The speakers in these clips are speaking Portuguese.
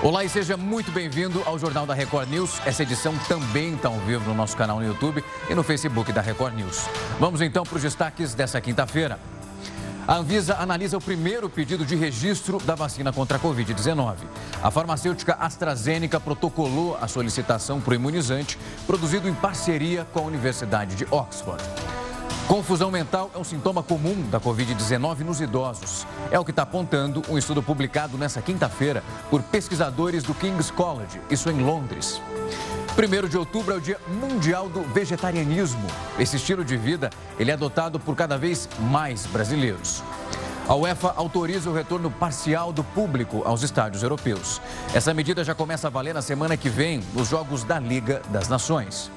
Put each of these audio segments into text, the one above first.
Olá e seja muito bem-vindo ao Jornal da Record News. Essa edição também está ao vivo no nosso canal no YouTube e no Facebook da Record News. Vamos então para os destaques dessa quinta-feira. A Anvisa analisa o primeiro pedido de registro da vacina contra a Covid-19. A farmacêutica AstraZeneca protocolou a solicitação para o imunizante, produzido em parceria com a Universidade de Oxford. Confusão mental é um sintoma comum da Covid-19 nos idosos. É o que está apontando um estudo publicado nesta quinta-feira por pesquisadores do King's College, isso em Londres. 1 de outubro é o Dia Mundial do Vegetarianismo. Esse estilo de vida ele é adotado por cada vez mais brasileiros. A UEFA autoriza o retorno parcial do público aos estádios europeus. Essa medida já começa a valer na semana que vem, nos Jogos da Liga das Nações.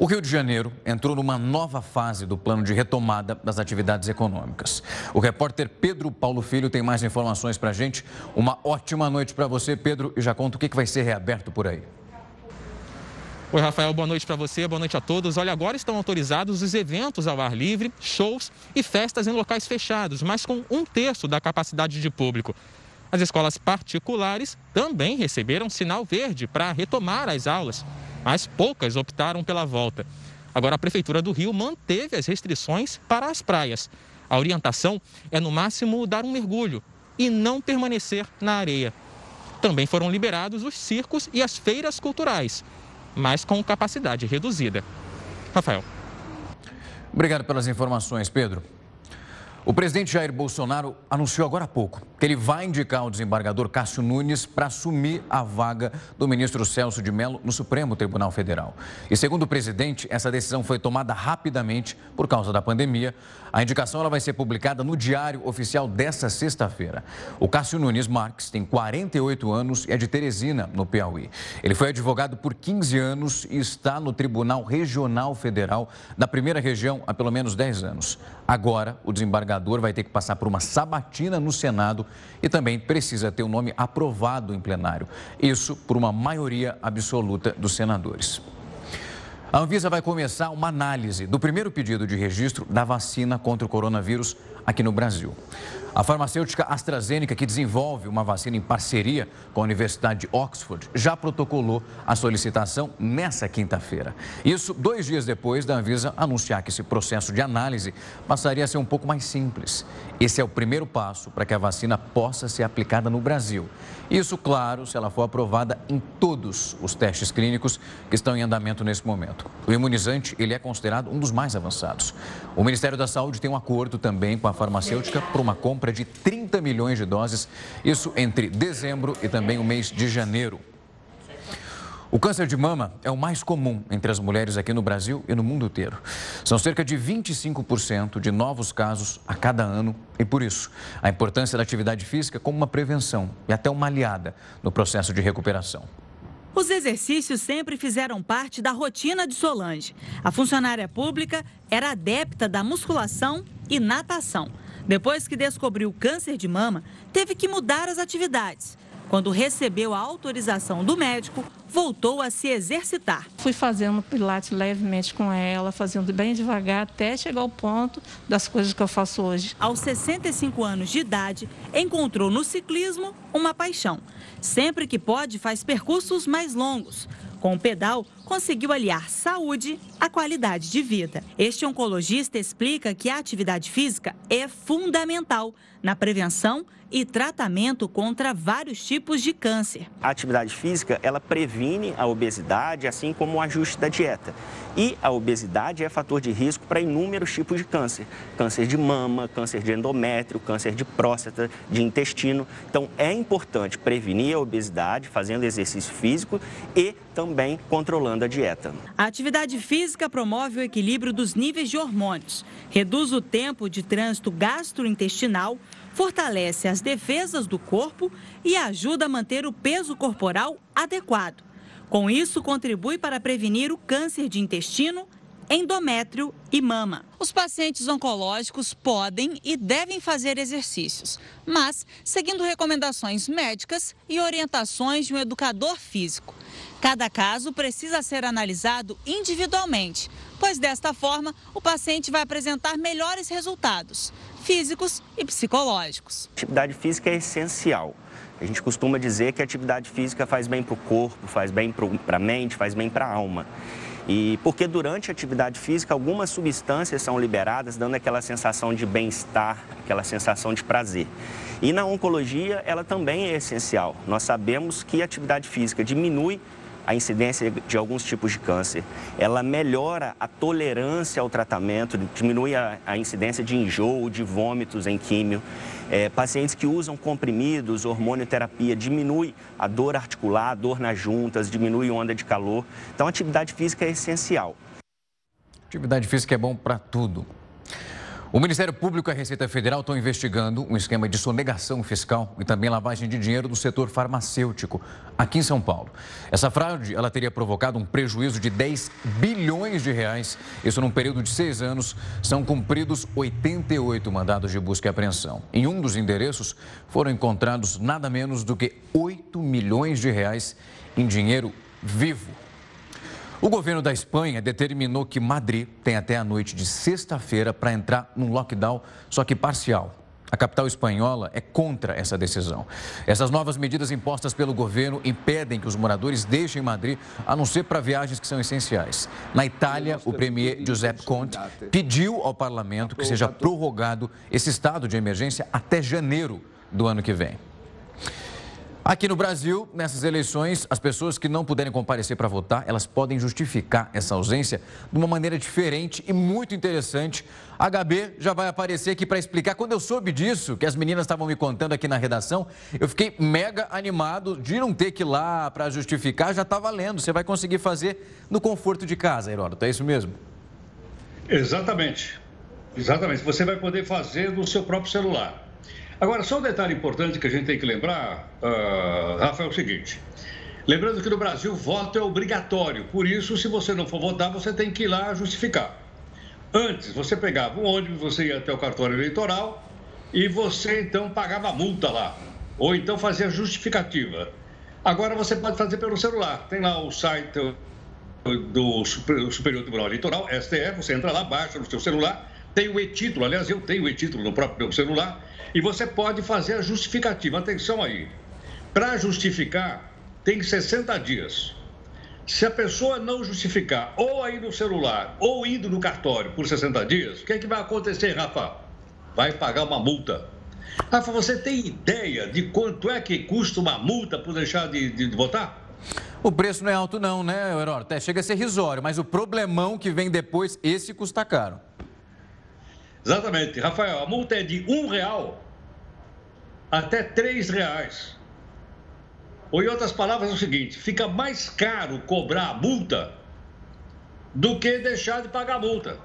O Rio de Janeiro entrou numa nova fase do plano de retomada das atividades econômicas. O repórter Pedro Paulo Filho tem mais informações para a gente. Uma ótima noite para você, Pedro, e já conta o que vai ser reaberto por aí. Oi, Rafael, boa noite para você, boa noite a todos. Olha, agora estão autorizados os eventos ao ar livre, shows e festas em locais fechados, mas com um terço da capacidade de público. As escolas particulares também receberam sinal verde para retomar as aulas mas poucas optaram pela volta. Agora, a Prefeitura do Rio manteve as restrições para as praias. A orientação é, no máximo, dar um mergulho e não permanecer na areia. Também foram liberados os circos e as feiras culturais, mas com capacidade reduzida. Rafael. Obrigado pelas informações, Pedro. O presidente Jair Bolsonaro anunciou agora há pouco que ele vai indicar o desembargador Cássio Nunes para assumir a vaga do ministro Celso de Mello no Supremo Tribunal Federal. E segundo o presidente, essa decisão foi tomada rapidamente por causa da pandemia. A indicação ela vai ser publicada no Diário Oficial desta sexta-feira. O Cássio Nunes Marques tem 48 anos e é de Teresina, no Piauí. Ele foi advogado por 15 anos e está no Tribunal Regional Federal da primeira região há pelo menos 10 anos. Agora, o desembargador vai ter que passar por uma sabatina no Senado e também precisa ter o um nome aprovado em plenário. Isso por uma maioria absoluta dos senadores. A Anvisa vai começar uma análise do primeiro pedido de registro da vacina contra o coronavírus aqui no Brasil. A farmacêutica AstraZeneca, que desenvolve uma vacina em parceria com a Universidade de Oxford, já protocolou a solicitação nessa quinta-feira. Isso dois dias depois da Anvisa anunciar que esse processo de análise passaria a ser um pouco mais simples. Esse é o primeiro passo para que a vacina possa ser aplicada no Brasil. Isso, claro, se ela for aprovada em todos os testes clínicos que estão em andamento nesse momento. O imunizante ele é considerado um dos mais avançados. O Ministério da Saúde tem um acordo também com a farmacêutica por uma compra compra de 30 milhões de doses, isso entre dezembro e também o mês de janeiro. O câncer de mama é o mais comum entre as mulheres aqui no Brasil e no mundo inteiro. São cerca de 25% de novos casos a cada ano e, por isso, a importância da atividade física como uma prevenção e até uma aliada no processo de recuperação. Os exercícios sempre fizeram parte da rotina de Solange. A funcionária pública era adepta da musculação e natação. Depois que descobriu câncer de mama, teve que mudar as atividades. Quando recebeu a autorização do médico, voltou a se exercitar. Fui fazendo pilates levemente com ela, fazendo bem devagar até chegar ao ponto das coisas que eu faço hoje. Aos 65 anos de idade, encontrou no ciclismo uma paixão. Sempre que pode, faz percursos mais longos. Com o pedal, conseguiu aliar saúde à qualidade de vida. Este oncologista explica que a atividade física é fundamental na prevenção e tratamento contra vários tipos de câncer. A atividade física, ela previne a obesidade, assim como o ajuste da dieta. E a obesidade é fator de risco para inúmeros tipos de câncer. Câncer de mama, câncer de endométrio, câncer de próstata, de intestino. Então, é importante prevenir a obesidade fazendo exercício físico e também controlando a dieta. A atividade física promove o equilíbrio dos níveis de hormônios, reduz o tempo de trânsito gastrointestinal, fortalece as defesas do corpo e ajuda a manter o peso corporal adequado. Com isso, contribui para prevenir o câncer de intestino, endométrio e mama. Os pacientes oncológicos podem e devem fazer exercícios, mas seguindo recomendações médicas e orientações de um educador físico. Cada caso precisa ser analisado individualmente pois desta forma o paciente vai apresentar melhores resultados físicos e psicológicos. Atividade física é essencial. A gente costuma dizer que a atividade física faz bem para o corpo, faz bem para a mente, faz bem para a alma. E porque durante a atividade física algumas substâncias são liberadas, dando aquela sensação de bem-estar, aquela sensação de prazer. E na oncologia ela também é essencial. Nós sabemos que a atividade física diminui a incidência de alguns tipos de câncer. Ela melhora a tolerância ao tratamento, diminui a, a incidência de enjoo, de vômitos em químio. É, pacientes que usam comprimidos, hormonioterapia, diminui a dor articular, a dor nas juntas, diminui onda de calor. Então, atividade física é essencial. Atividade física é bom para tudo. O Ministério Público e a Receita Federal estão investigando um esquema de sonegação fiscal e também lavagem de dinheiro do setor farmacêutico aqui em São Paulo. Essa fraude ela teria provocado um prejuízo de 10 bilhões de reais. Isso num período de seis anos. São cumpridos 88 mandados de busca e apreensão. Em um dos endereços foram encontrados nada menos do que 8 milhões de reais em dinheiro vivo. O governo da Espanha determinou que Madrid tem até a noite de sexta-feira para entrar num lockdown, só que parcial. A capital espanhola é contra essa decisão. Essas novas medidas impostas pelo governo impedem que os moradores deixem Madrid, a não ser para viagens que são essenciais. Na Itália, o premier Giuseppe Conte pediu ao parlamento que seja prorrogado esse estado de emergência até janeiro do ano que vem. Aqui no Brasil, nessas eleições, as pessoas que não puderem comparecer para votar, elas podem justificar essa ausência de uma maneira diferente e muito interessante. A HB já vai aparecer aqui para explicar. Quando eu soube disso, que as meninas estavam me contando aqui na redação, eu fiquei mega animado de não ter que ir lá para justificar, já está valendo. Você vai conseguir fazer no conforto de casa, Heródoto, é isso mesmo? Exatamente. Exatamente. Você vai poder fazer no seu próprio celular. Agora, só um detalhe importante que a gente tem que lembrar, uh, Rafa, é o seguinte. Lembrando que no Brasil, voto é obrigatório. Por isso, se você não for votar, você tem que ir lá justificar. Antes, você pegava um ônibus, você ia até o cartório eleitoral e você então pagava a multa lá. Ou então fazia justificativa. Agora você pode fazer pelo celular. Tem lá o site do Superior Tribunal Eleitoral, STF, você entra lá, baixa no seu celular, tem o e-título, aliás, eu tenho o e-título no próprio celular, e você pode fazer a justificativa. Atenção aí. Para justificar, tem 60 dias. Se a pessoa não justificar, ou aí no celular, ou indo no cartório por 60 dias, o que, é que vai acontecer, Rafa? Vai pagar uma multa. Rafa, você tem ideia de quanto é que custa uma multa por deixar de, de, de votar? O preço não é alto não, né, Herói? Até chega a ser risório, mas o problemão que vem depois, esse custa caro. Exatamente. Rafael, a multa é de um real até três reais. Ou em outras palavras, é o seguinte: fica mais caro cobrar a multa do que deixar de pagar a multa.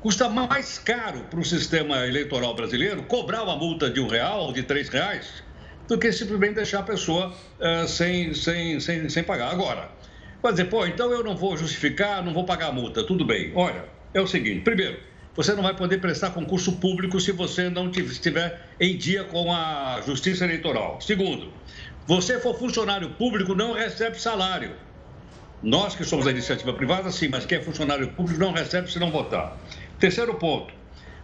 Custa mais caro para o sistema eleitoral brasileiro cobrar uma multa de um real ou de três reais do que simplesmente deixar a pessoa uh, sem, sem, sem, sem pagar. Agora, vai dizer, pô, então eu não vou justificar, não vou pagar a multa. Tudo bem. Olha, é o seguinte: primeiro, você não vai poder prestar concurso público se você não estiver em dia com a Justiça Eleitoral. Segundo, você for funcionário público, não recebe salário. Nós que somos da iniciativa privada, sim, mas quem é funcionário público não recebe se não votar. Terceiro ponto,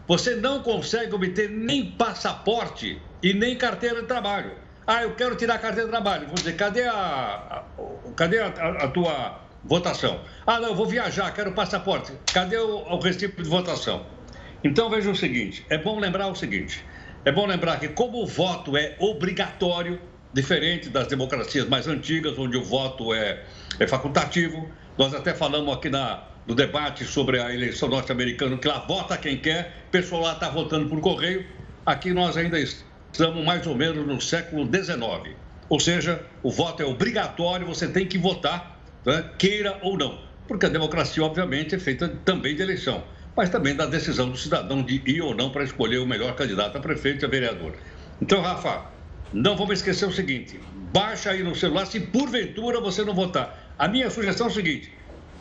você não consegue obter nem passaporte e nem carteira de trabalho. Ah, eu quero tirar a carteira de trabalho. Vou dizer, cadê a, cadê a, a, a tua votação. Ah, não, eu vou viajar, quero passaporte. Cadê o, o recibo de votação? Então veja o seguinte: é bom lembrar o seguinte. É bom lembrar que, como o voto é obrigatório, diferente das democracias mais antigas, onde o voto é, é facultativo, nós até falamos aqui na, no debate sobre a eleição norte-americana que lá vota quem quer, o pessoal lá está votando por correio. Aqui nós ainda estamos mais ou menos no século XIX. Ou seja, o voto é obrigatório, você tem que votar né, queira ou não. Porque a democracia, obviamente, é feita também de eleição, mas também da decisão do cidadão de ir ou não para escolher o melhor candidato a prefeito e a vereador. Então, Rafa, não vamos esquecer o seguinte: baixa aí no celular se porventura você não votar. A minha sugestão é o seguinte: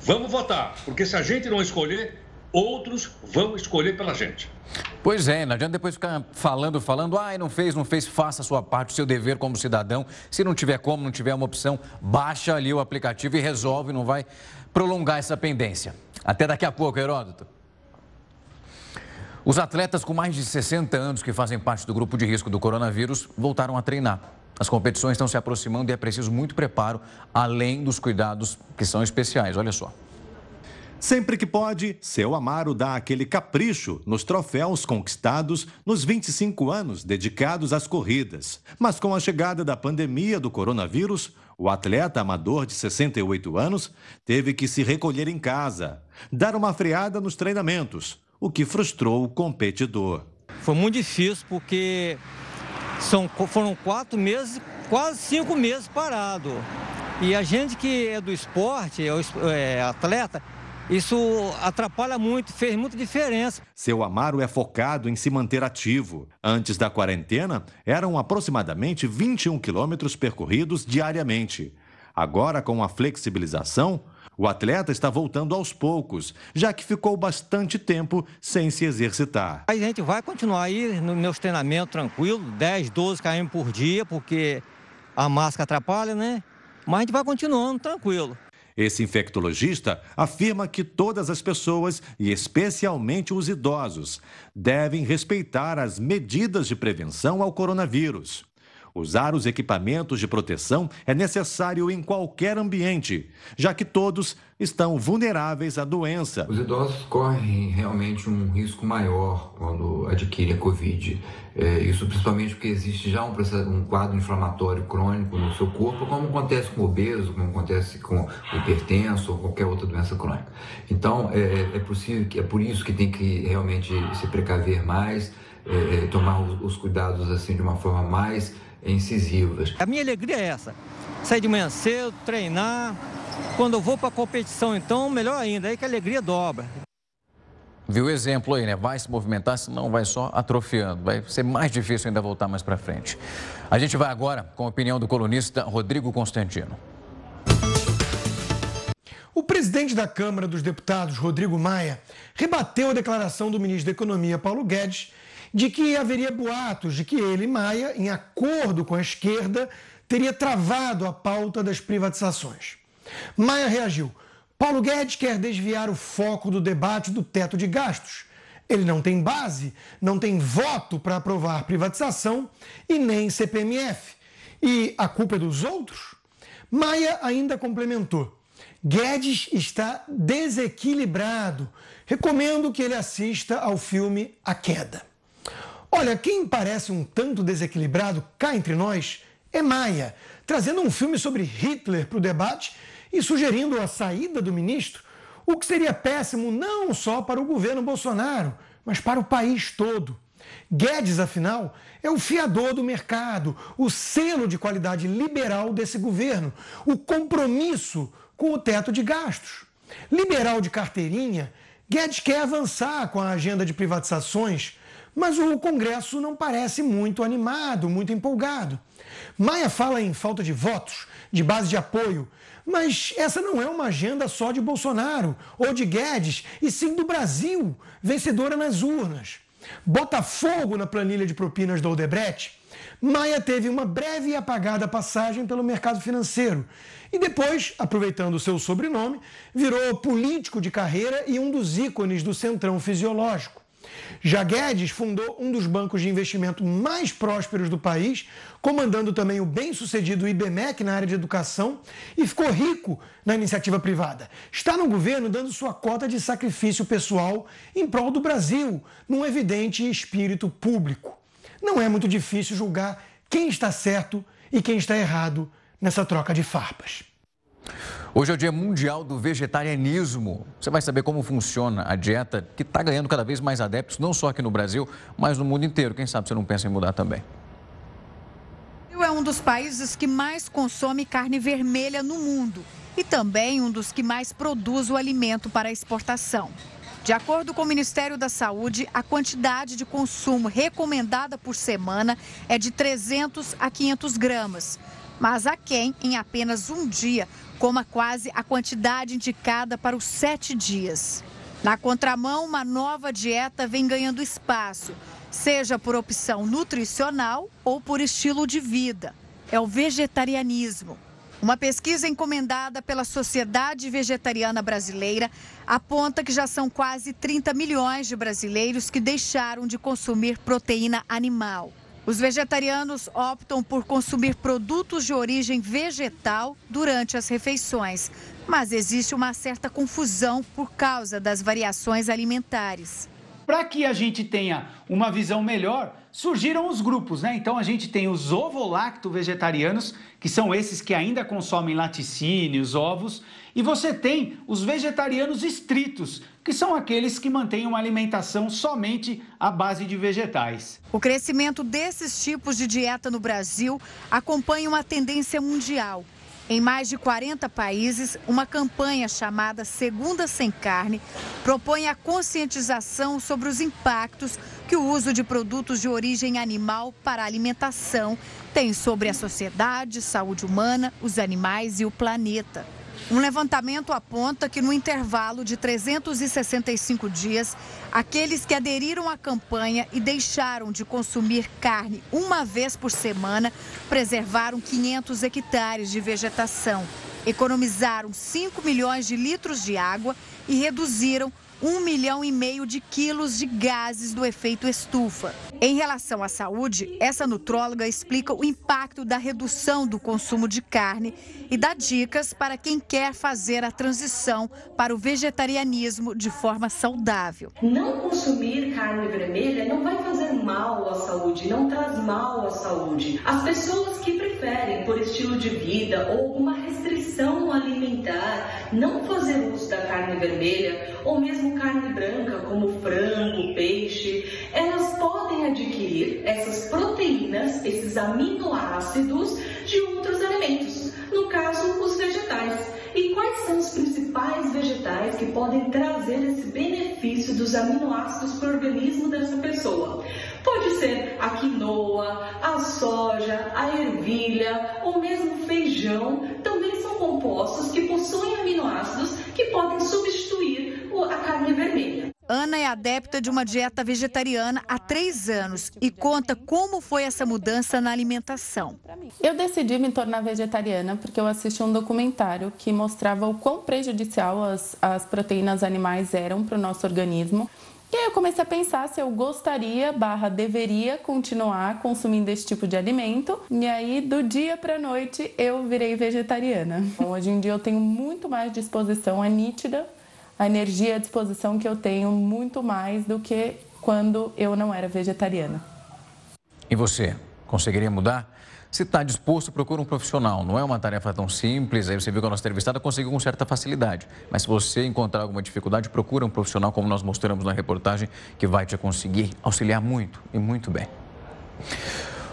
vamos votar, porque se a gente não escolher, outros vão escolher pela gente. Pois é, não adianta depois ficar falando, falando, ah, não fez, não fez, faça a sua parte, o seu dever como cidadão. Se não tiver como, não tiver uma opção, baixa ali o aplicativo e resolve, não vai prolongar essa pendência. Até daqui a pouco, Heródoto. Os atletas com mais de 60 anos que fazem parte do grupo de risco do coronavírus voltaram a treinar. As competições estão se aproximando e é preciso muito preparo, além dos cuidados que são especiais. Olha só. Sempre que pode, seu Amaro dá aquele capricho nos troféus conquistados nos 25 anos dedicados às corridas. Mas com a chegada da pandemia do coronavírus, o atleta amador de 68 anos teve que se recolher em casa, dar uma freada nos treinamentos, o que frustrou o competidor. Foi muito difícil porque são, foram quatro meses, quase cinco meses parado. E a gente que é do esporte, é, é atleta, isso atrapalha muito, fez muita diferença. Seu Amaro é focado em se manter ativo. Antes da quarentena, eram aproximadamente 21 quilômetros percorridos diariamente. Agora, com a flexibilização, o atleta está voltando aos poucos, já que ficou bastante tempo sem se exercitar. A gente vai continuar aí no meus treinamentos tranquilo, 10, 12 km por dia, porque a máscara atrapalha, né? Mas a gente vai continuando tranquilo. Esse infectologista afirma que todas as pessoas, e especialmente os idosos, devem respeitar as medidas de prevenção ao coronavírus. Usar os equipamentos de proteção é necessário em qualquer ambiente, já que todos estão vulneráveis à doença. Os idosos correm realmente um risco maior quando adquirem a Covid. É, isso principalmente porque existe já um, um, quadro inflamatório crônico no seu corpo, como acontece com o obeso, como acontece com o hipertenso ou qualquer outra doença crônica. Então, é, é, é possível é por isso que tem que realmente se precaver mais, é tomar os, os cuidados assim de uma forma mais incisivas. A minha alegria é essa: sair de manhã cedo, treinar. Quando eu vou para a competição, então, melhor ainda, aí que a alegria dobra. Viu o exemplo aí, né? Vai se movimentar, senão vai só atrofiando. Vai ser mais difícil ainda voltar mais para frente. A gente vai agora com a opinião do colunista Rodrigo Constantino. O presidente da Câmara dos Deputados, Rodrigo Maia, rebateu a declaração do ministro da Economia, Paulo Guedes, de que haveria boatos de que ele, Maia, em acordo com a esquerda, teria travado a pauta das privatizações. Maia reagiu. Paulo Guedes quer desviar o foco do debate do teto de gastos. Ele não tem base, não tem voto para aprovar privatização e nem CPMF. E a culpa é dos outros? Maia ainda complementou. Guedes está desequilibrado. Recomendo que ele assista ao filme A Queda. Olha, quem parece um tanto desequilibrado cá entre nós é Maia, trazendo um filme sobre Hitler para o debate e sugerindo a saída do ministro, o que seria péssimo não só para o governo Bolsonaro, mas para o país todo. Guedes, afinal, é o fiador do mercado, o selo de qualidade liberal desse governo, o compromisso com o teto de gastos. Liberal de carteirinha, Guedes quer avançar com a agenda de privatizações mas o Congresso não parece muito animado, muito empolgado. Maia fala em falta de votos, de base de apoio, mas essa não é uma agenda só de Bolsonaro ou de Guedes, e sim do Brasil, vencedora nas urnas. Bota fogo na planilha de propinas da Odebrecht. Maia teve uma breve e apagada passagem pelo mercado financeiro e depois, aproveitando o seu sobrenome, virou político de carreira e um dos ícones do centrão fisiológico. Já Guedes fundou um dos bancos de investimento mais prósperos do país, comandando também o bem-sucedido IBMEC na área de educação e ficou rico na iniciativa privada. Está no governo dando sua cota de sacrifício pessoal em prol do Brasil, num evidente espírito público. Não é muito difícil julgar quem está certo e quem está errado nessa troca de farpas. Hoje é o Dia Mundial do Vegetarianismo. Você vai saber como funciona a dieta que está ganhando cada vez mais adeptos, não só aqui no Brasil, mas no mundo inteiro. Quem sabe você não pensa em mudar também. É um dos países que mais consome carne vermelha no mundo e também um dos que mais produz o alimento para exportação. De acordo com o Ministério da Saúde, a quantidade de consumo recomendada por semana é de 300 a 500 gramas. Mas há quem, em apenas um dia, coma quase a quantidade indicada para os sete dias. Na contramão, uma nova dieta vem ganhando espaço, seja por opção nutricional ou por estilo de vida. É o vegetarianismo. Uma pesquisa encomendada pela Sociedade Vegetariana Brasileira aponta que já são quase 30 milhões de brasileiros que deixaram de consumir proteína animal. Os vegetarianos optam por consumir produtos de origem vegetal durante as refeições, mas existe uma certa confusão por causa das variações alimentares. Para que a gente tenha uma visão melhor, surgiram os grupos, né? Então a gente tem os ovolacto vegetarianos, que são esses que ainda consomem laticínios, ovos, e você tem os vegetarianos estritos, que são aqueles que mantêm uma alimentação somente à base de vegetais. O crescimento desses tipos de dieta no Brasil acompanha uma tendência mundial. Em mais de 40 países, uma campanha chamada Segunda Sem Carne propõe a conscientização sobre os impactos que o uso de produtos de origem animal para alimentação tem sobre a sociedade, saúde humana, os animais e o planeta. Um levantamento aponta que no intervalo de 365 dias, aqueles que aderiram à campanha e deixaram de consumir carne uma vez por semana preservaram 500 hectares de vegetação, economizaram 5 milhões de litros de água e reduziram um milhão e meio de quilos de gases do efeito estufa. Em relação à saúde, essa nutróloga explica o impacto da redução do consumo de carne e dá dicas para quem quer fazer a transição para o vegetarianismo de forma saudável. Não consumir carne vermelha não vai fazer mal à saúde, não traz mal à saúde. As pessoas que preferem, por estilo de vida ou uma restrição alimentar, não fazer uso da carne vermelha ou mesmo carne branca, como frango, peixe, elas podem adquirir essas proteínas, esses aminoácidos de outros alimentos, no caso, os vegetais. E quais são os principais vegetais que podem trazer esse benefício dos aminoácidos para o organismo dessa pessoa? Pode ser a quinoa, a soja, a ervilha ou mesmo feijão, também são compostos que possuem aminoácidos que podem substituir a carne vermelha. Ana é adepta de uma dieta vegetariana há três anos e conta como foi essa mudança na alimentação. Eu decidi me tornar vegetariana porque eu assisti um documentário que mostrava o quão prejudicial as, as proteínas animais eram para o nosso organismo. E aí eu comecei a pensar se eu gostaria, barra deveria continuar consumindo esse tipo de alimento. E aí, do dia para noite, eu virei vegetariana. Então, hoje em dia eu tenho muito mais disposição, é nítida a energia a disposição que eu tenho muito mais do que quando eu não era vegetariana. E você, conseguiria mudar? Se está disposto, procura um profissional. Não é uma tarefa tão simples. Aí você viu que a nossa entrevistada conseguiu com certa facilidade. Mas se você encontrar alguma dificuldade, procura um profissional, como nós mostramos na reportagem, que vai te conseguir auxiliar muito e muito bem.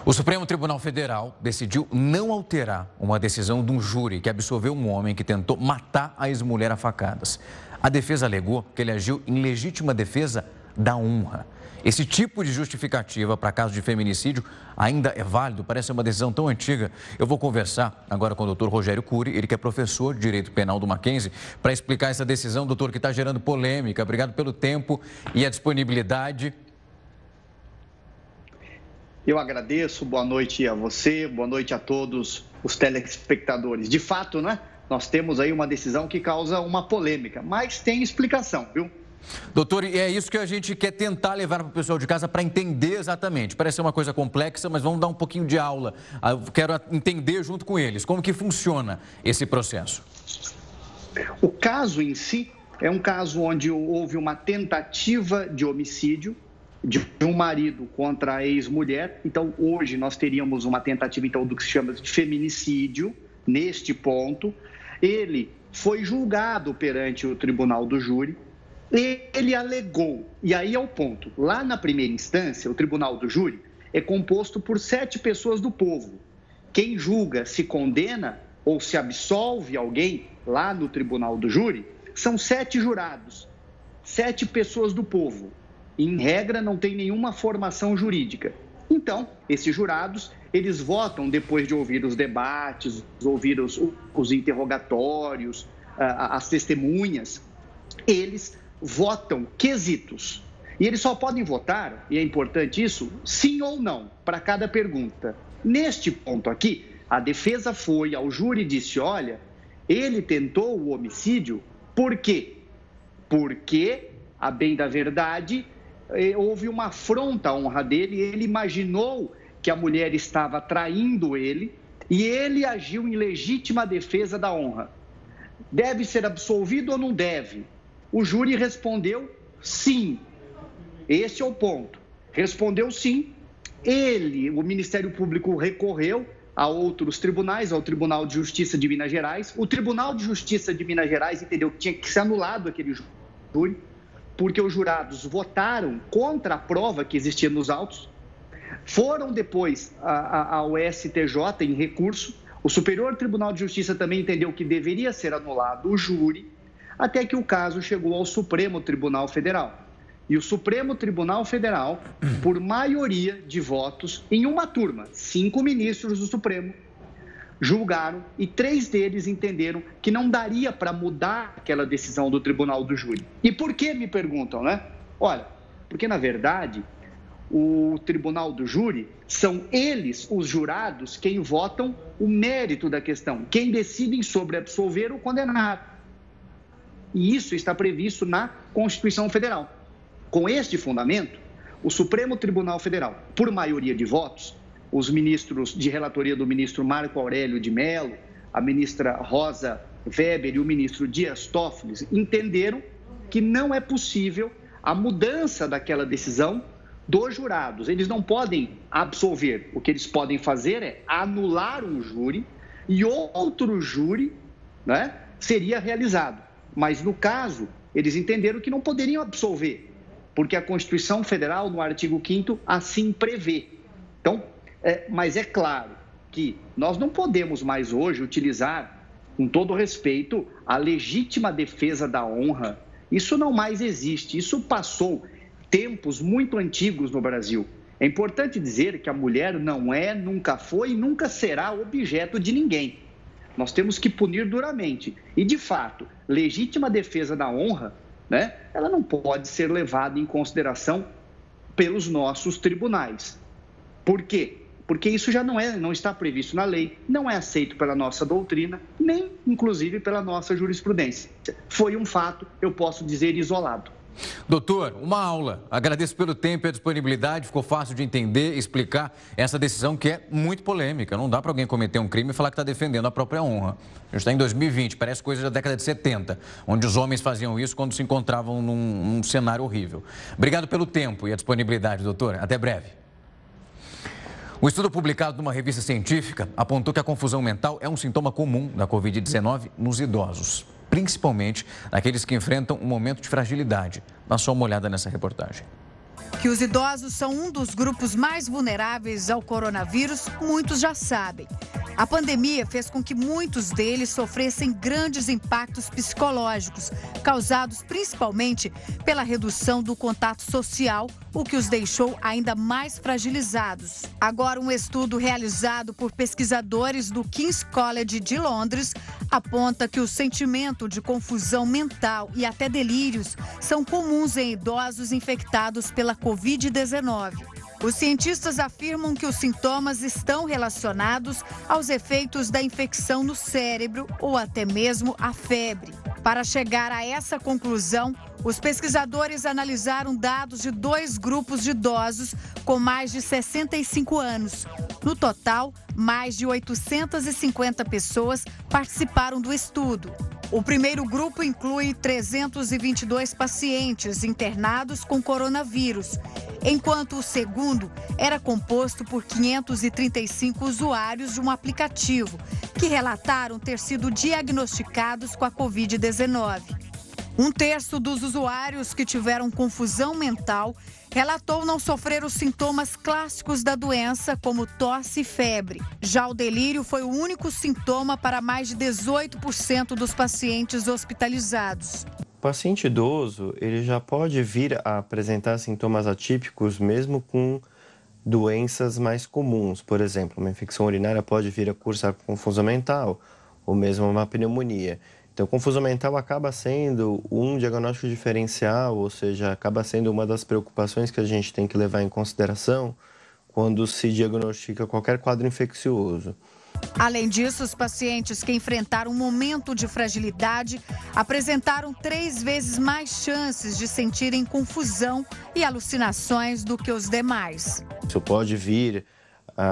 O Supremo Tribunal Federal decidiu não alterar uma decisão de um júri que absolveu um homem que tentou matar a ex-mulher a facadas. A defesa alegou que ele agiu em legítima defesa da honra. Esse tipo de justificativa para caso de feminicídio ainda é válido? Parece uma decisão tão antiga. Eu vou conversar agora com o doutor Rogério Cury, ele que é professor de Direito Penal do Mackenzie, para explicar essa decisão, doutor, que está gerando polêmica. Obrigado pelo tempo e a disponibilidade. Eu agradeço, boa noite a você, boa noite a todos os telespectadores. De fato, né? nós temos aí uma decisão que causa uma polêmica, mas tem explicação, viu? Doutor, e é isso que a gente quer tentar levar para o pessoal de casa para entender exatamente. Parece ser uma coisa complexa, mas vamos dar um pouquinho de aula. Ah, eu quero entender junto com eles como que funciona esse processo. O caso em si é um caso onde houve uma tentativa de homicídio de um marido contra a ex-mulher. Então, hoje nós teríamos uma tentativa então do que se chama de feminicídio neste ponto. Ele foi julgado perante o tribunal do júri. Ele alegou, e aí é o ponto: lá na primeira instância, o tribunal do júri é composto por sete pessoas do povo. Quem julga se condena ou se absolve alguém lá no tribunal do júri são sete jurados, sete pessoas do povo. Em regra, não tem nenhuma formação jurídica. Então, esses jurados eles votam depois de ouvir os debates, ouvir os, os interrogatórios, as testemunhas. Eles votam quesitos. E eles só podem votar, e é importante isso, sim ou não, para cada pergunta. Neste ponto aqui, A defesa foi ao júri e disse: olha, ele tentou o homicídio por quê? Porque, a bem da verdade, eh, houve uma afronta à honra dele, ele imaginou que a mulher estava traindo ele e ele agiu em legítima defesa da honra. Deve ser absolvido ou não deve? O júri respondeu sim. Esse é o ponto. Respondeu sim. Ele, o Ministério Público, recorreu a outros tribunais, ao Tribunal de Justiça de Minas Gerais. O Tribunal de Justiça de Minas Gerais entendeu que tinha que ser anulado aquele júri, porque os jurados votaram contra a prova que existia nos autos. Foram depois ao STJ em recurso. O Superior Tribunal de Justiça também entendeu que deveria ser anulado o júri, até que o caso chegou ao Supremo Tribunal Federal. E o Supremo Tribunal Federal, por maioria de votos, em uma turma, cinco ministros do Supremo, julgaram e três deles entenderam que não daria para mudar aquela decisão do tribunal do júri. E por que, me perguntam, né? Olha, porque na verdade o tribunal do júri são eles, os jurados, quem votam o mérito da questão, quem decidem sobre absolver ou condenar. E isso está previsto na Constituição Federal. Com este fundamento, o Supremo Tribunal Federal, por maioria de votos, os ministros de relatoria do ministro Marco Aurélio de Mello, a ministra Rosa Weber e o ministro Dias Toffoli entenderam que não é possível a mudança daquela decisão dos jurados. Eles não podem absolver. O que eles podem fazer é anular um júri e outro júri né, seria realizado. Mas no caso, eles entenderam que não poderiam absolver porque a Constituição Federal, no artigo 5 assim prevê. Então, é, mas é claro que nós não podemos mais hoje utilizar, com todo respeito, a legítima defesa da honra. Isso não mais existe, isso passou tempos muito antigos no Brasil. É importante dizer que a mulher não é, nunca foi e nunca será objeto de ninguém. Nós temos que punir duramente. E, de fato, legítima defesa da honra né, ela não pode ser levada em consideração pelos nossos tribunais. Por quê? Porque isso já não, é, não está previsto na lei, não é aceito pela nossa doutrina, nem inclusive pela nossa jurisprudência. Foi um fato, eu posso dizer, isolado. Doutor, uma aula. Agradeço pelo tempo e a disponibilidade. Ficou fácil de entender e explicar essa decisão que é muito polêmica. Não dá para alguém cometer um crime e falar que está defendendo a própria honra. A gente está em 2020, parece coisa da década de 70, onde os homens faziam isso quando se encontravam num, num cenário horrível. Obrigado pelo tempo e a disponibilidade, doutor. Até breve. O estudo publicado numa revista científica apontou que a confusão mental é um sintoma comum da Covid-19 nos idosos principalmente naqueles que enfrentam um momento de fragilidade. Dá só uma olhada nessa reportagem. Que os idosos são um dos grupos mais vulneráveis ao coronavírus, muitos já sabem. A pandemia fez com que muitos deles sofressem grandes impactos psicológicos, causados principalmente pela redução do contato social, o que os deixou ainda mais fragilizados. Agora, um estudo realizado por pesquisadores do King's College de Londres aponta que o sentimento de confusão mental e até delírios são comuns em idosos infectados pela Covid-19. Os cientistas afirmam que os sintomas estão relacionados aos efeitos da infecção no cérebro ou até mesmo a febre. Para chegar a essa conclusão, os pesquisadores analisaram dados de dois grupos de idosos com mais de 65 anos. No total, mais de 850 pessoas participaram do estudo. O primeiro grupo inclui 322 pacientes internados com coronavírus, enquanto o segundo era composto por 535 usuários de um aplicativo que relataram ter sido diagnosticados com a Covid-19. Um terço dos usuários que tiveram confusão mental relatou não sofrer os sintomas clássicos da doença, como tosse e febre. Já o delírio foi o único sintoma para mais de 18% dos pacientes hospitalizados. O paciente idoso, ele já pode vir a apresentar sintomas atípicos mesmo com doenças mais comuns. Por exemplo, uma infecção urinária pode vir a cursar com confusão mental ou mesmo uma pneumonia. Então, confusão mental acaba sendo um diagnóstico diferencial, ou seja, acaba sendo uma das preocupações que a gente tem que levar em consideração quando se diagnostica qualquer quadro infeccioso. Além disso, os pacientes que enfrentaram um momento de fragilidade apresentaram três vezes mais chances de sentirem confusão e alucinações do que os demais. Isso pode vir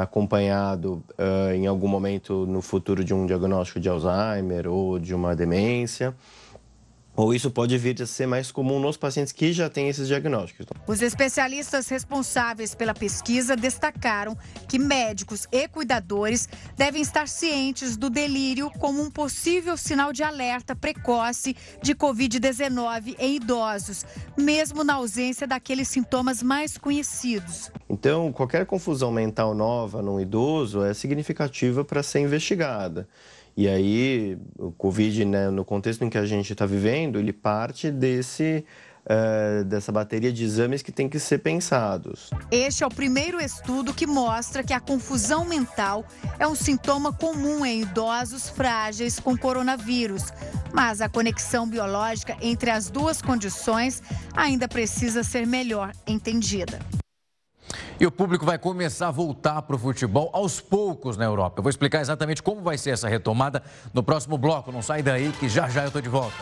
acompanhado uh, em algum momento no futuro de um diagnóstico de Alzheimer ou de uma demência ou isso pode vir a ser mais comum nos pacientes que já têm esses diagnósticos. Os especialistas responsáveis pela pesquisa destacaram que médicos e cuidadores devem estar cientes do delírio como um possível sinal de alerta precoce de Covid-19 em idosos, mesmo na ausência daqueles sintomas mais conhecidos. Então, qualquer confusão mental nova num idoso é significativa para ser investigada. E aí, o Covid, né, no contexto em que a gente está vivendo, ele parte desse, uh, dessa bateria de exames que tem que ser pensados. Este é o primeiro estudo que mostra que a confusão mental é um sintoma comum em idosos frágeis com coronavírus. Mas a conexão biológica entre as duas condições ainda precisa ser melhor entendida. E o público vai começar a voltar para o futebol aos poucos na Europa. Eu vou explicar exatamente como vai ser essa retomada no próximo bloco. Não sai daí que já já eu estou de volta.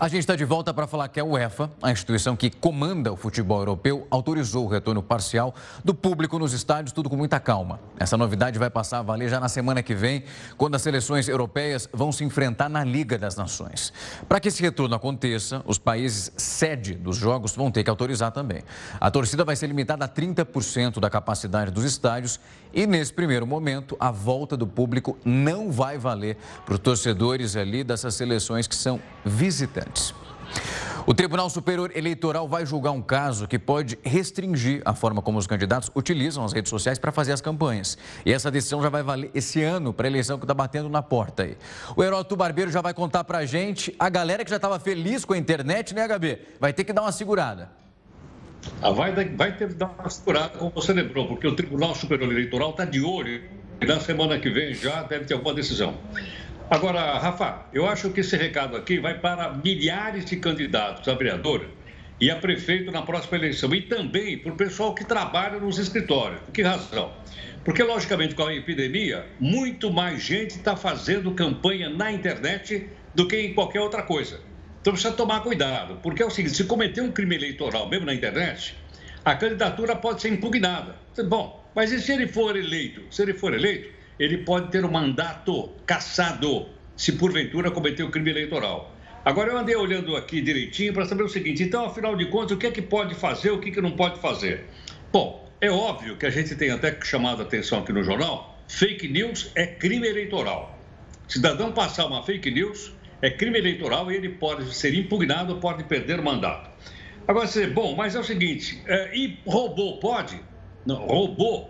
A gente está de volta para falar que a UEFA, a instituição que comanda o futebol europeu, autorizou o retorno parcial do público nos estádios, tudo com muita calma. Essa novidade vai passar a valer já na semana que vem, quando as seleções europeias vão se enfrentar na Liga das Nações. Para que esse retorno aconteça, os países sede dos jogos vão ter que autorizar também. A torcida vai ser limitada a 30% da capacidade dos estádios e, nesse primeiro momento, a volta do público não vai valer para os torcedores ali dessas seleções que são visitantes. O Tribunal Superior Eleitoral vai julgar um caso que pode restringir a forma como os candidatos utilizam as redes sociais para fazer as campanhas. E essa decisão já vai valer esse ano para a eleição que está batendo na porta aí. O Heródoto Barbeiro já vai contar para a gente. A galera que já estava feliz com a internet, né, HB? Vai ter que dar uma segurada. Ah, vai, vai ter que dar uma segurada, como você lembrou, porque o Tribunal Superior Eleitoral está de olho e na semana que vem já deve ter alguma decisão. Agora, Rafa, eu acho que esse recado aqui vai para milhares de candidatos a vereador e a prefeito na próxima eleição e também para o pessoal que trabalha nos escritórios. Por que razão? Porque, logicamente, com a epidemia, muito mais gente está fazendo campanha na internet do que em qualquer outra coisa. Então precisa tomar cuidado, porque é o seguinte: se cometer um crime eleitoral mesmo na internet, a candidatura pode ser impugnada. Bom, mas e se ele for eleito? Se ele for eleito, ele pode ter o um mandato cassado se porventura cometeu um crime eleitoral. Agora eu andei olhando aqui direitinho para saber o seguinte: então, afinal de contas, o que é que pode fazer, o que, é que não pode fazer? Bom, é óbvio que a gente tem até chamado a atenção aqui no jornal: fake news é crime eleitoral. Cidadão passar uma fake news é crime eleitoral e ele pode ser impugnado, pode perder o mandato. Agora, você, bom, mas é o seguinte, é, e robô pode? Não, robô,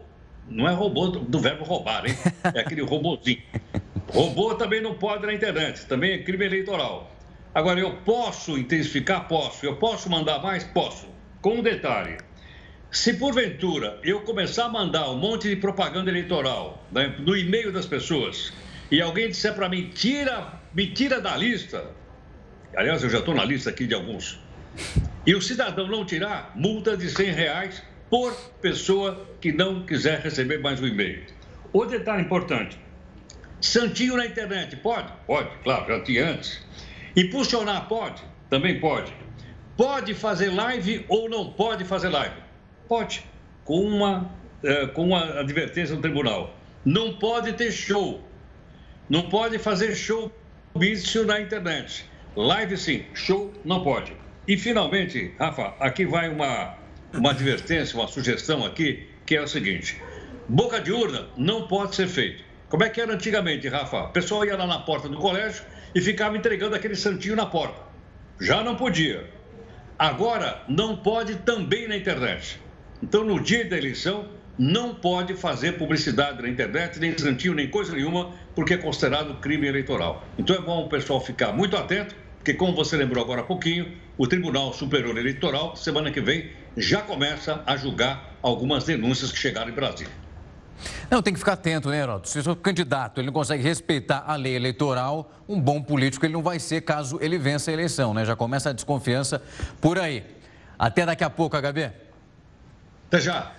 não é robô do, do verbo roubar, hein? É aquele robôzinho. Robô também não pode na internet, também é crime eleitoral. Agora, eu posso intensificar? Posso. Eu posso mandar mais? Posso. Com um detalhe. Se porventura eu começar a mandar um monte de propaganda eleitoral né, no e-mail das pessoas e alguém disser para mim, tira me tira da lista. Aliás, eu já estou na lista aqui de alguns. E o cidadão não tirar, multa de 100 reais por pessoa que não quiser receber mais um e-mail. Outro detalhe importante: Santinho na internet, pode? Pode, claro, já tinha antes. Impulsionar, pode? Também pode. Pode fazer live ou não pode fazer live? Pode, com uma, eh, com uma advertência no tribunal. Não pode ter show. Não pode fazer show vício na internet. Live sim, show não pode. E finalmente, Rafa, aqui vai uma, uma advertência, uma sugestão aqui, que é o seguinte: boca de urna não pode ser feito. Como é que era antigamente, Rafa? O pessoal ia lá na porta do colégio e ficava entregando aquele santinho na porta. Já não podia. Agora não pode também na internet. Então, no dia da eleição, não pode fazer publicidade na internet, nem santinho, nem coisa nenhuma, porque é considerado crime eleitoral. Então é bom o pessoal ficar muito atento, porque, como você lembrou agora há pouquinho, o Tribunal Superior Eleitoral, semana que vem, já começa a julgar algumas denúncias que chegaram em Brasília. Não, tem que ficar atento, né, Heródoto? Se o candidato ele não consegue respeitar a lei eleitoral, um bom político ele não vai ser caso ele vença a eleição, né? Já começa a desconfiança por aí. Até daqui a pouco, HB. Até já.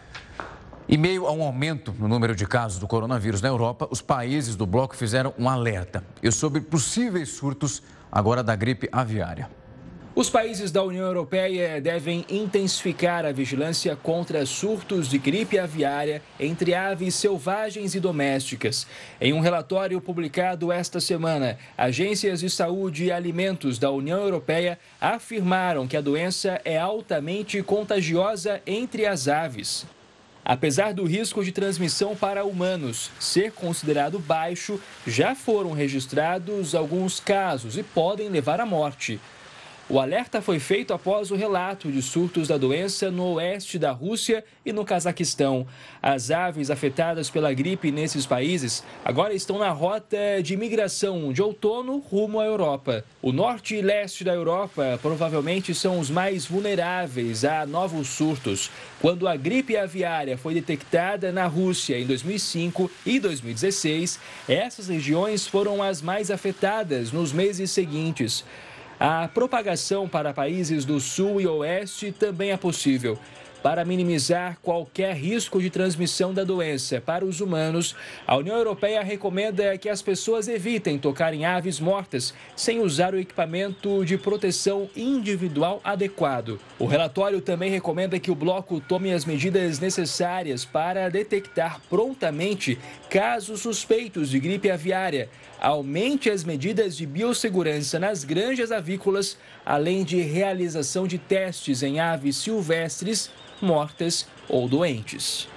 Em meio a um aumento no número de casos do coronavírus na Europa, os países do bloco fizeram um alerta e sobre possíveis surtos agora da gripe aviária. Os países da União Europeia devem intensificar a vigilância contra surtos de gripe aviária entre aves selvagens e domésticas. Em um relatório publicado esta semana, agências de saúde e alimentos da União Europeia afirmaram que a doença é altamente contagiosa entre as aves. Apesar do risco de transmissão para humanos ser considerado baixo, já foram registrados alguns casos e podem levar à morte. O alerta foi feito após o relato de surtos da doença no oeste da Rússia e no Cazaquistão. As aves afetadas pela gripe nesses países agora estão na rota de migração de outono rumo à Europa. O norte e leste da Europa provavelmente são os mais vulneráveis a novos surtos. Quando a gripe aviária foi detectada na Rússia em 2005 e 2016, essas regiões foram as mais afetadas nos meses seguintes. A propagação para países do sul e oeste também é possível. Para minimizar qualquer risco de transmissão da doença para os humanos, a União Europeia recomenda que as pessoas evitem tocar em aves mortas sem usar o equipamento de proteção individual adequado. O relatório também recomenda que o bloco tome as medidas necessárias para detectar prontamente casos suspeitos de gripe aviária aumente as medidas de biossegurança nas granjas avícolas, além de realização de testes em aves silvestres mortas ou doentes.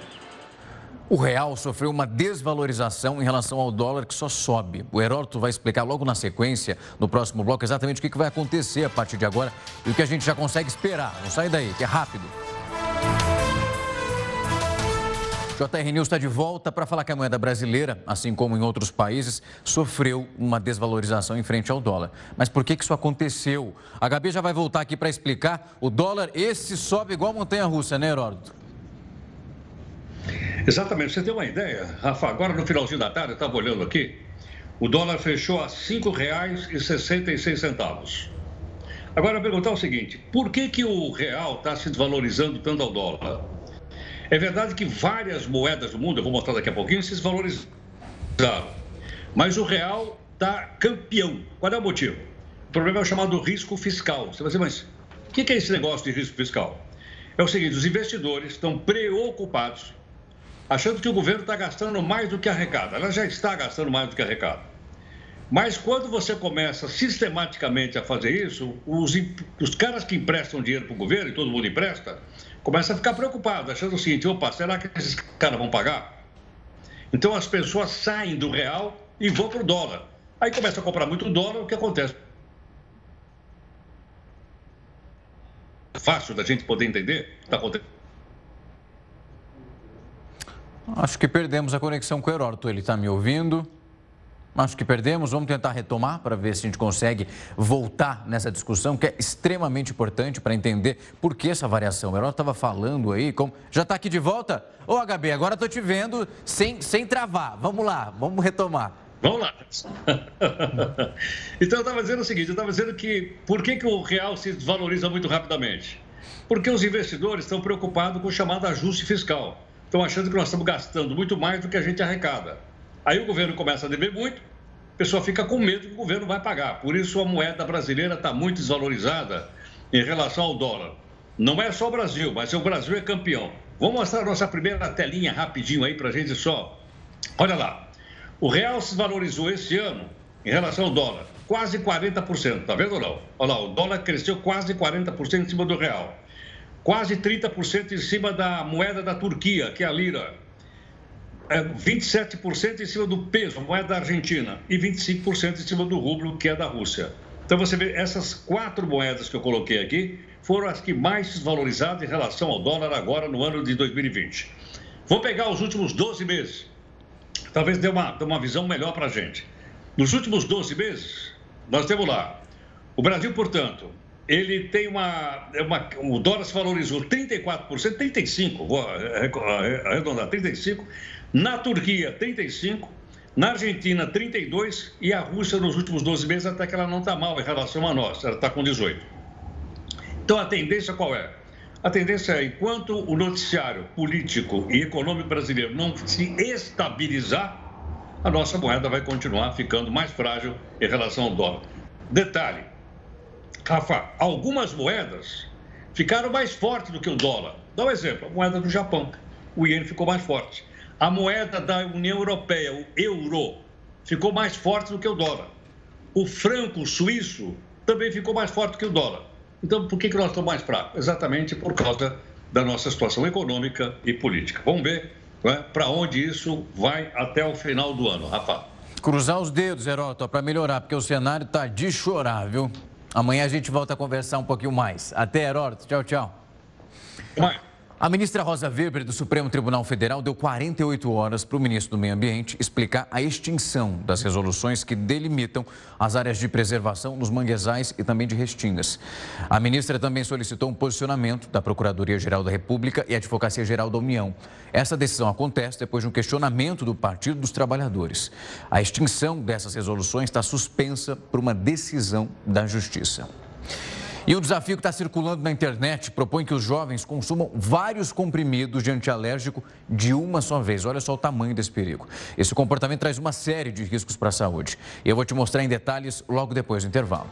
O real sofreu uma desvalorização em relação ao dólar que só sobe. O Heródoto vai explicar logo na sequência, no próximo bloco, exatamente o que vai acontecer a partir de agora e o que a gente já consegue esperar. Não sai daí, que é rápido. JR News está de volta para falar que a moeda brasileira, assim como em outros países, sofreu uma desvalorização em frente ao dólar. Mas por que, que isso aconteceu? A Gabi já vai voltar aqui para explicar. O dólar, esse sobe igual montanha-russa, né, Heródoto? Exatamente. Você tem uma ideia, Rafa? Agora, no finalzinho da tarde, eu estava olhando aqui, o dólar fechou a R$ 5,66. Agora, eu perguntar o seguinte, por que, que o real está se desvalorizando tanto ao dólar? É verdade que várias moedas do mundo, eu vou mostrar daqui a pouquinho, se desvalorizaram. Mas o real está campeão. Qual é o motivo? O problema é o chamado risco fiscal. Você vai dizer, mas o que é esse negócio de risco fiscal? É o seguinte: os investidores estão preocupados, achando que o governo está gastando mais do que arrecada. Ela já está gastando mais do que arrecada. Mas quando você começa sistematicamente a fazer isso, os, os caras que emprestam dinheiro para o governo, e todo mundo empresta, começa a ficar preocupado, achando o seguinte: opa, será que esses caras vão pagar? Então as pessoas saem do real e vão para o dólar. Aí começa a comprar muito dólar, o que acontece? Fácil da gente poder entender? Está acontecendo. Acho que perdemos a conexão com o Heródoto. Ele está me ouvindo? Acho que perdemos. Vamos tentar retomar para ver se a gente consegue voltar nessa discussão, que é extremamente importante para entender por que essa variação. O Herói estava falando aí, como... já está aqui de volta? Ô, HB, agora estou te vendo sem, sem travar. Vamos lá, vamos retomar. Vamos lá. então, eu estava dizendo o seguinte: eu estava dizendo que por que, que o real se desvaloriza muito rapidamente? Porque os investidores estão preocupados com o chamado ajuste fiscal. Estão achando que nós estamos gastando muito mais do que a gente arrecada. Aí o governo começa a dever muito, a pessoa fica com medo que o governo vai pagar. Por isso a moeda brasileira está muito desvalorizada em relação ao dólar. Não é só o Brasil, mas o Brasil é campeão. Vamos mostrar a nossa primeira telinha rapidinho aí para a gente só. Olha lá. O real se valorizou esse ano em relação ao dólar, quase 40%, tá vendo ou não? Olha lá, o dólar cresceu quase 40% em cima do real. Quase 30% em cima da moeda da Turquia, que é a lira é 27% em cima do peso, moeda da Argentina, e 25% em cima do rublo, que é da Rússia. Então você vê, essas quatro moedas que eu coloquei aqui foram as que mais desvalorizadas em relação ao dólar agora no ano de 2020. Vou pegar os últimos 12 meses, talvez dê uma, dê uma visão melhor para a gente. Nos últimos 12 meses, nós temos lá, o Brasil, portanto, ele tem uma, é uma, o dólar se valorizou 34%, 35%, vou arredondar, 35%, na Turquia, 35, na Argentina, 32 e a Rússia nos últimos 12 meses até que ela não está mal em relação a nós, ela está com 18. Então a tendência qual é? A tendência é, enquanto o noticiário político e econômico brasileiro não se estabilizar, a nossa moeda vai continuar ficando mais frágil em relação ao dólar. Detalhe, Rafa, algumas moedas ficaram mais fortes do que o dólar. Dá um exemplo, a moeda do Japão, o iene ficou mais forte. A moeda da União Europeia, o euro, ficou mais forte do que o dólar. O franco suíço também ficou mais forte do que o dólar. Então, por que, que nós estamos mais fracos? Exatamente por causa da nossa situação econômica e política. Vamos ver é? para onde isso vai até o final do ano, Rafa. Cruzar os dedos, Heródoto, para melhorar, porque o cenário está de chorar, viu? Amanhã a gente volta a conversar um pouquinho mais. Até, Heródoto. Tchau, tchau. Mãe. A ministra Rosa Weber, do Supremo Tribunal Federal, deu 48 horas para o ministro do Meio Ambiente explicar a extinção das resoluções que delimitam as áreas de preservação nos manguezais e também de restingas. A ministra também solicitou um posicionamento da Procuradoria-Geral da República e Advocacia-Geral da União. Essa decisão acontece depois de um questionamento do Partido dos Trabalhadores. A extinção dessas resoluções está suspensa por uma decisão da Justiça. E o desafio que está circulando na internet propõe que os jovens consumam vários comprimidos de antialérgico de uma só vez. Olha só o tamanho desse perigo. Esse comportamento traz uma série de riscos para a saúde. E eu vou te mostrar em detalhes logo depois do intervalo.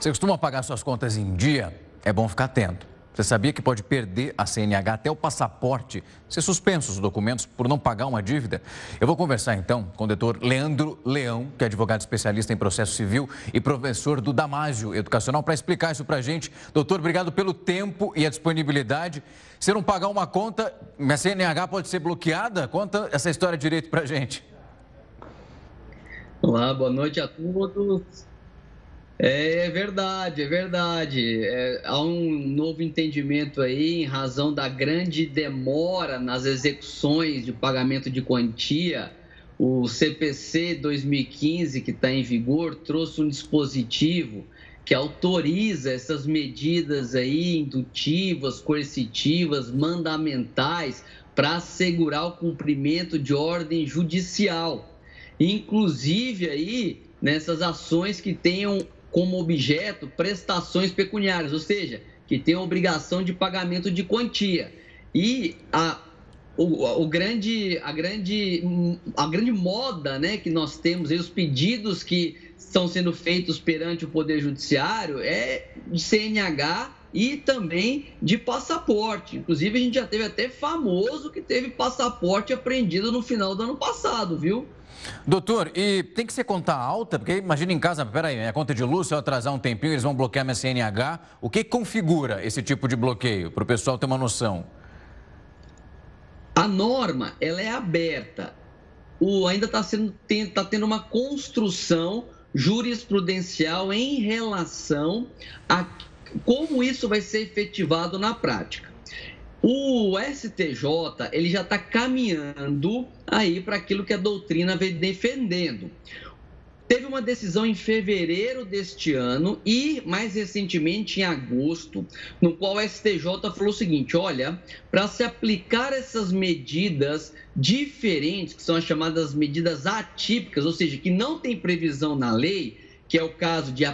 Você costuma pagar suas contas em dia? É bom ficar atento. Você sabia que pode perder a CNH até o passaporte, ser suspenso os documentos por não pagar uma dívida? Eu vou conversar então com o doutor Leandro Leão, que é advogado especialista em processo civil e professor do Damásio Educacional, para explicar isso para a gente. Doutor, obrigado pelo tempo e a disponibilidade. Se eu não pagar uma conta, minha CNH pode ser bloqueada? Conta essa história direito para a gente. Olá, boa noite a todos. É verdade, é verdade. É, há um novo entendimento aí em razão da grande demora nas execuções de pagamento de quantia. O CPC 2015, que está em vigor, trouxe um dispositivo que autoriza essas medidas aí indutivas, coercitivas, mandamentais para assegurar o cumprimento de ordem judicial. Inclusive aí nessas ações que tenham como objeto prestações pecuniárias, ou seja, que tem obrigação de pagamento de quantia. E a, o, o, grande, a, grande, a grande moda né, que nós temos, os pedidos que estão sendo feitos perante o Poder Judiciário é de CNH e também de passaporte. Inclusive, a gente já teve até famoso que teve passaporte apreendido no final do ano passado, viu? Doutor, e tem que ser conta alta? Porque imagina em casa, peraí, minha conta de luz, se eu atrasar um tempinho, eles vão bloquear minha CNH. O que configura esse tipo de bloqueio, para o pessoal ter uma noção? A norma, ela é aberta. O, ainda está tá tendo uma construção jurisprudencial em relação a como isso vai ser efetivado na prática. O STJ ele já está caminhando aí para aquilo que a doutrina vem defendendo. Teve uma decisão em fevereiro deste ano e, mais recentemente, em agosto, no qual o STJ falou o seguinte: olha, para se aplicar essas medidas diferentes, que são as chamadas medidas atípicas, ou seja, que não tem previsão na lei, que é o caso de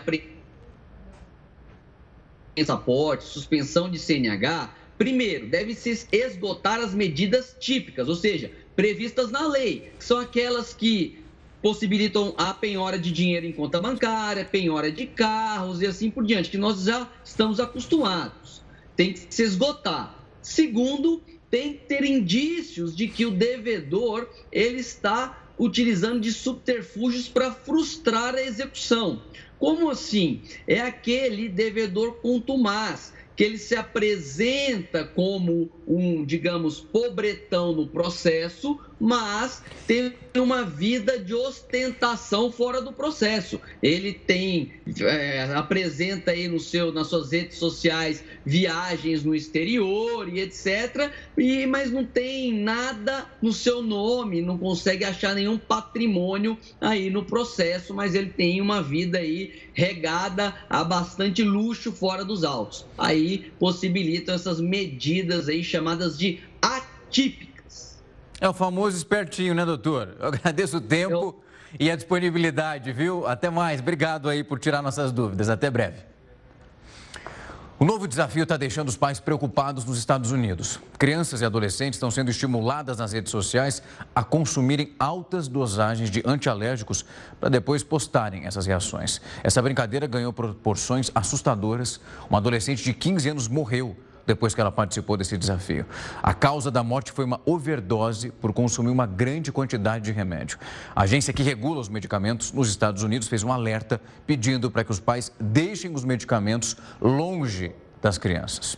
passaporte, suspensão de CNH, Primeiro, deve-se esgotar as medidas típicas, ou seja, previstas na lei, que são aquelas que possibilitam a penhora de dinheiro em conta bancária, penhora de carros e assim por diante, que nós já estamos acostumados. Tem que se esgotar. Segundo, tem que ter indícios de que o devedor ele está utilizando de subterfúgios para frustrar a execução. Como assim? É aquele devedor contumaz que ele se apresenta como um, digamos, pobretão no processo, mas tem uma vida de ostentação fora do processo. Ele tem, é, apresenta aí no seu, nas suas redes sociais viagens no exterior e etc. E, mas não tem nada no seu nome, não consegue achar nenhum patrimônio aí no processo, mas ele tem uma vida aí regada a bastante luxo fora dos autos. Aí possibilitam essas medidas aí chamadas de atípicas. É o famoso espertinho, né, doutor? Eu agradeço o tempo Eu... e a disponibilidade, viu? Até mais. Obrigado aí por tirar nossas dúvidas. Até breve. O novo desafio está deixando os pais preocupados nos Estados Unidos. Crianças e adolescentes estão sendo estimuladas nas redes sociais a consumirem altas dosagens de antialérgicos para depois postarem essas reações. Essa brincadeira ganhou proporções assustadoras. Uma adolescente de 15 anos morreu depois que ela participou desse desafio. A causa da morte foi uma overdose por consumir uma grande quantidade de remédio. A agência que regula os medicamentos nos Estados Unidos fez um alerta pedindo para que os pais deixem os medicamentos longe das crianças.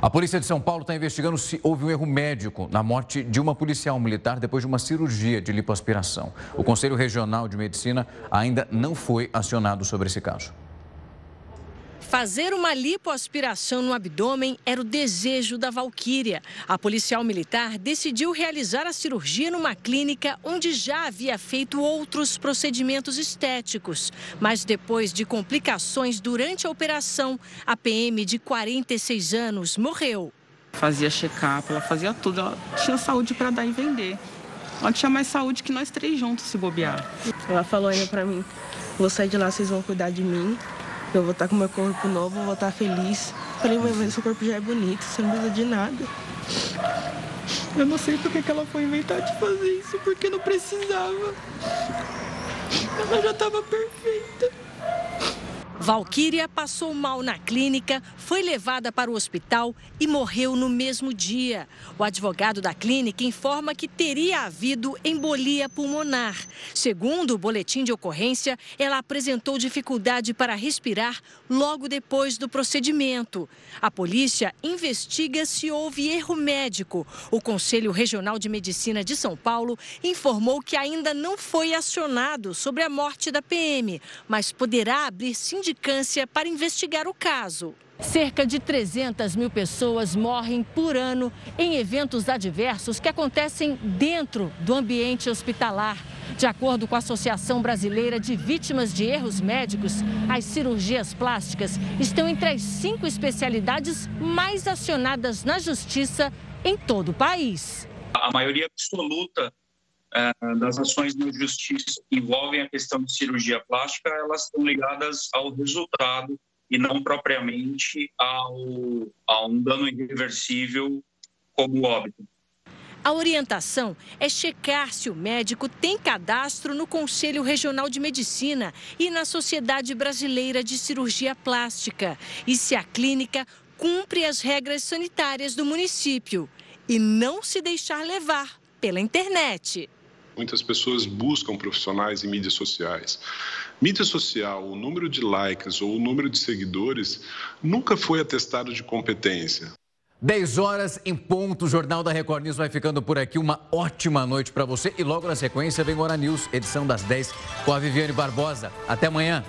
A polícia de São Paulo está investigando se houve um erro médico na morte de uma policial militar depois de uma cirurgia de lipoaspiração. O Conselho Regional de Medicina ainda não foi acionado sobre esse caso. Fazer uma lipoaspiração no abdômen era o desejo da Valquíria. A policial militar decidiu realizar a cirurgia numa clínica onde já havia feito outros procedimentos estéticos. Mas depois de complicações durante a operação, a PM de 46 anos morreu. Fazia check-up, ela fazia tudo, ela tinha saúde para dar e vender. Ela tinha mais saúde que nós três juntos se bobear. Ela falou ainda para mim: vou sair de lá, vocês vão cuidar de mim. Eu vou estar com meu corpo novo, vou estar feliz. Falei, mãe, mas seu corpo já é bonito, você não precisa de nada. Eu não sei por que ela foi inventar de fazer isso, porque não precisava. Ela já estava perfeita. Valquíria passou mal na clínica, foi levada para o hospital e morreu no mesmo dia. O advogado da clínica informa que teria havido embolia pulmonar. Segundo o boletim de ocorrência, ela apresentou dificuldade para respirar logo depois do procedimento. A polícia investiga se houve erro médico. O Conselho Regional de Medicina de São Paulo informou que ainda não foi acionado sobre a morte da PM, mas poderá abrir sindicância sindicância para investigar o caso. Cerca de 300 mil pessoas morrem por ano em eventos adversos que acontecem dentro do ambiente hospitalar. De acordo com a Associação Brasileira de Vítimas de Erros Médicos, as cirurgias plásticas estão entre as cinco especialidades mais acionadas na justiça em todo o país. A maioria absoluta das ações na justiça que envolvem a questão de cirurgia plástica, elas estão ligadas ao resultado e não propriamente ao, a um dano irreversível como óbito. A orientação é checar se o médico tem cadastro no Conselho Regional de Medicina e na Sociedade Brasileira de Cirurgia Plástica e se a clínica cumpre as regras sanitárias do município e não se deixar levar pela internet. Muitas pessoas buscam profissionais em mídias sociais. Mídia social, o número de likes ou o número de seguidores nunca foi atestado de competência. 10 horas em ponto, o Jornal da Record News vai ficando por aqui. Uma ótima noite para você e logo na sequência vem o Hora News, edição das 10 com a Viviane Barbosa. Até amanhã.